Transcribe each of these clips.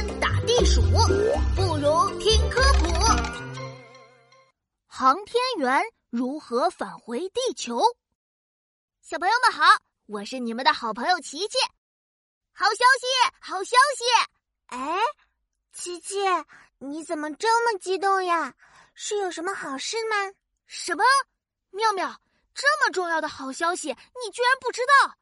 天打地鼠，不如听科普。航天员如何返回地球？小朋友们好，我是你们的好朋友琪琪。好消息，好消息！哎，琪琪，你怎么这么激动呀？是有什么好事吗？什么？妙妙，这么重要的好消息，你居然不知道？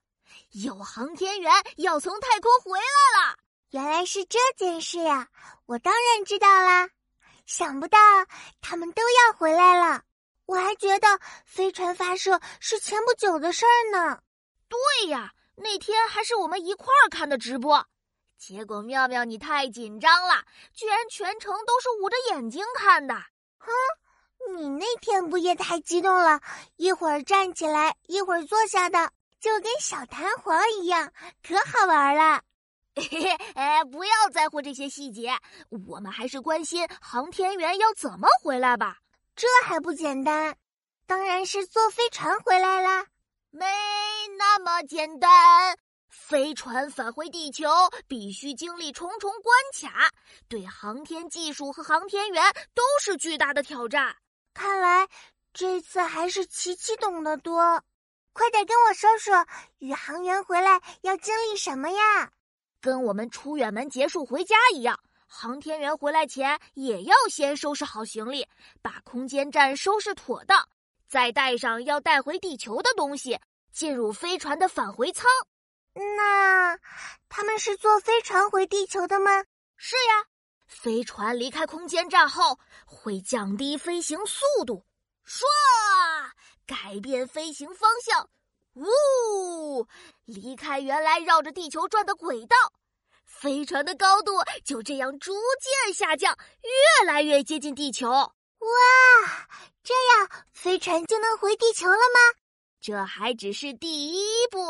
有航天员要从太空回来了！原来是这件事呀，我当然知道啦。想不到他们都要回来了，我还觉得飞船发射是前不久的事儿呢。对呀，那天还是我们一块儿看的直播，结果妙妙你太紧张了，居然全程都是捂着眼睛看的。哼，你那天不也太激动了，一会儿站起来，一会儿坐下的，就跟小弹簧一样，可好玩了。嘿嘿，哎，不要在乎这些细节，我们还是关心航天员要怎么回来吧。这还不简单？当然是坐飞船回来啦。没那么简单，飞船返回地球必须经历重重关卡，对航天技术和航天员都是巨大的挑战。看来这次还是琪琪懂得多，快点跟我说说，宇航员回来要经历什么呀？跟我们出远门结束回家一样，航天员回来前也要先收拾好行李，把空间站收拾妥当，再带上要带回地球的东西，进入飞船的返回舱。那他们是坐飞船回地球的吗？是呀，飞船离开空间站后会降低飞行速度，唰，改变飞行方向。呜，离开原来绕着地球转的轨道，飞船的高度就这样逐渐下降，越来越接近地球。哇，这样飞船就能回地球了吗？这还只是第一步。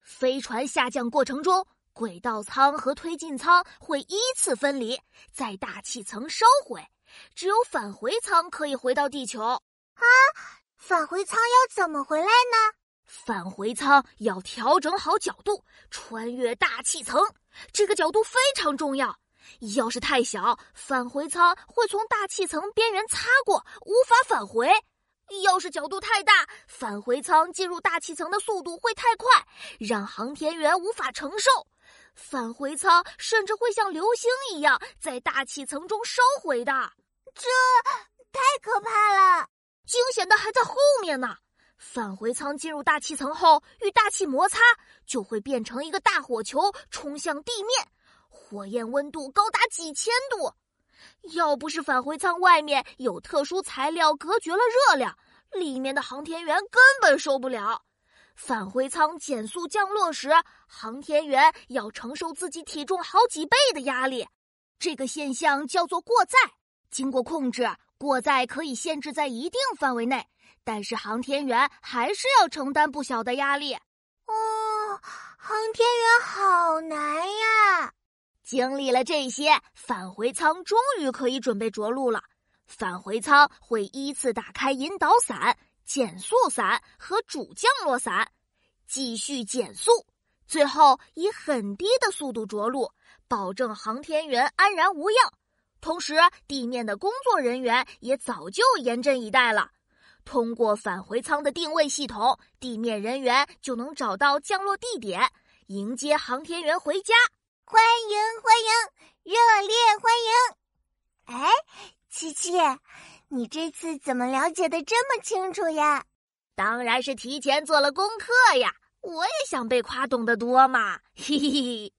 飞船下降过程中，轨道舱和推进舱会依次分离，在大气层烧毁，只有返回舱可以回到地球。啊，返回舱要怎么回来呢？返回舱要调整好角度，穿越大气层。这个角度非常重要。要是太小，返回舱会从大气层边缘擦过，无法返回；要是角度太大，返回舱进入大气层的速度会太快，让航天员无法承受。返回舱甚至会像流星一样在大气层中烧毁的。这太可怕了！惊险的还在后面呢。返回舱进入大气层后，与大气摩擦，就会变成一个大火球，冲向地面。火焰温度高达几千度。要不是返回舱外面有特殊材料隔绝了热量，里面的航天员根本受不了。返回舱减速降落时，航天员要承受自己体重好几倍的压力。这个现象叫做过载。经过控制，过载可以限制在一定范围内。但是航天员还是要承担不小的压力。哦，航天员好难呀！经历了这些，返回舱终于可以准备着陆了。返回舱会依次打开引导伞、减速伞和主降落伞，继续减速，最后以很低的速度着陆，保证航天员安然无恙。同时，地面的工作人员也早就严阵以待了。通过返回舱的定位系统，地面人员就能找到降落地点，迎接航天员回家。欢迎欢迎，热烈欢迎！哎，琪琪，你这次怎么了解的这么清楚呀？当然是提前做了功课呀！我也想被夸懂得多嘛，嘿嘿嘿。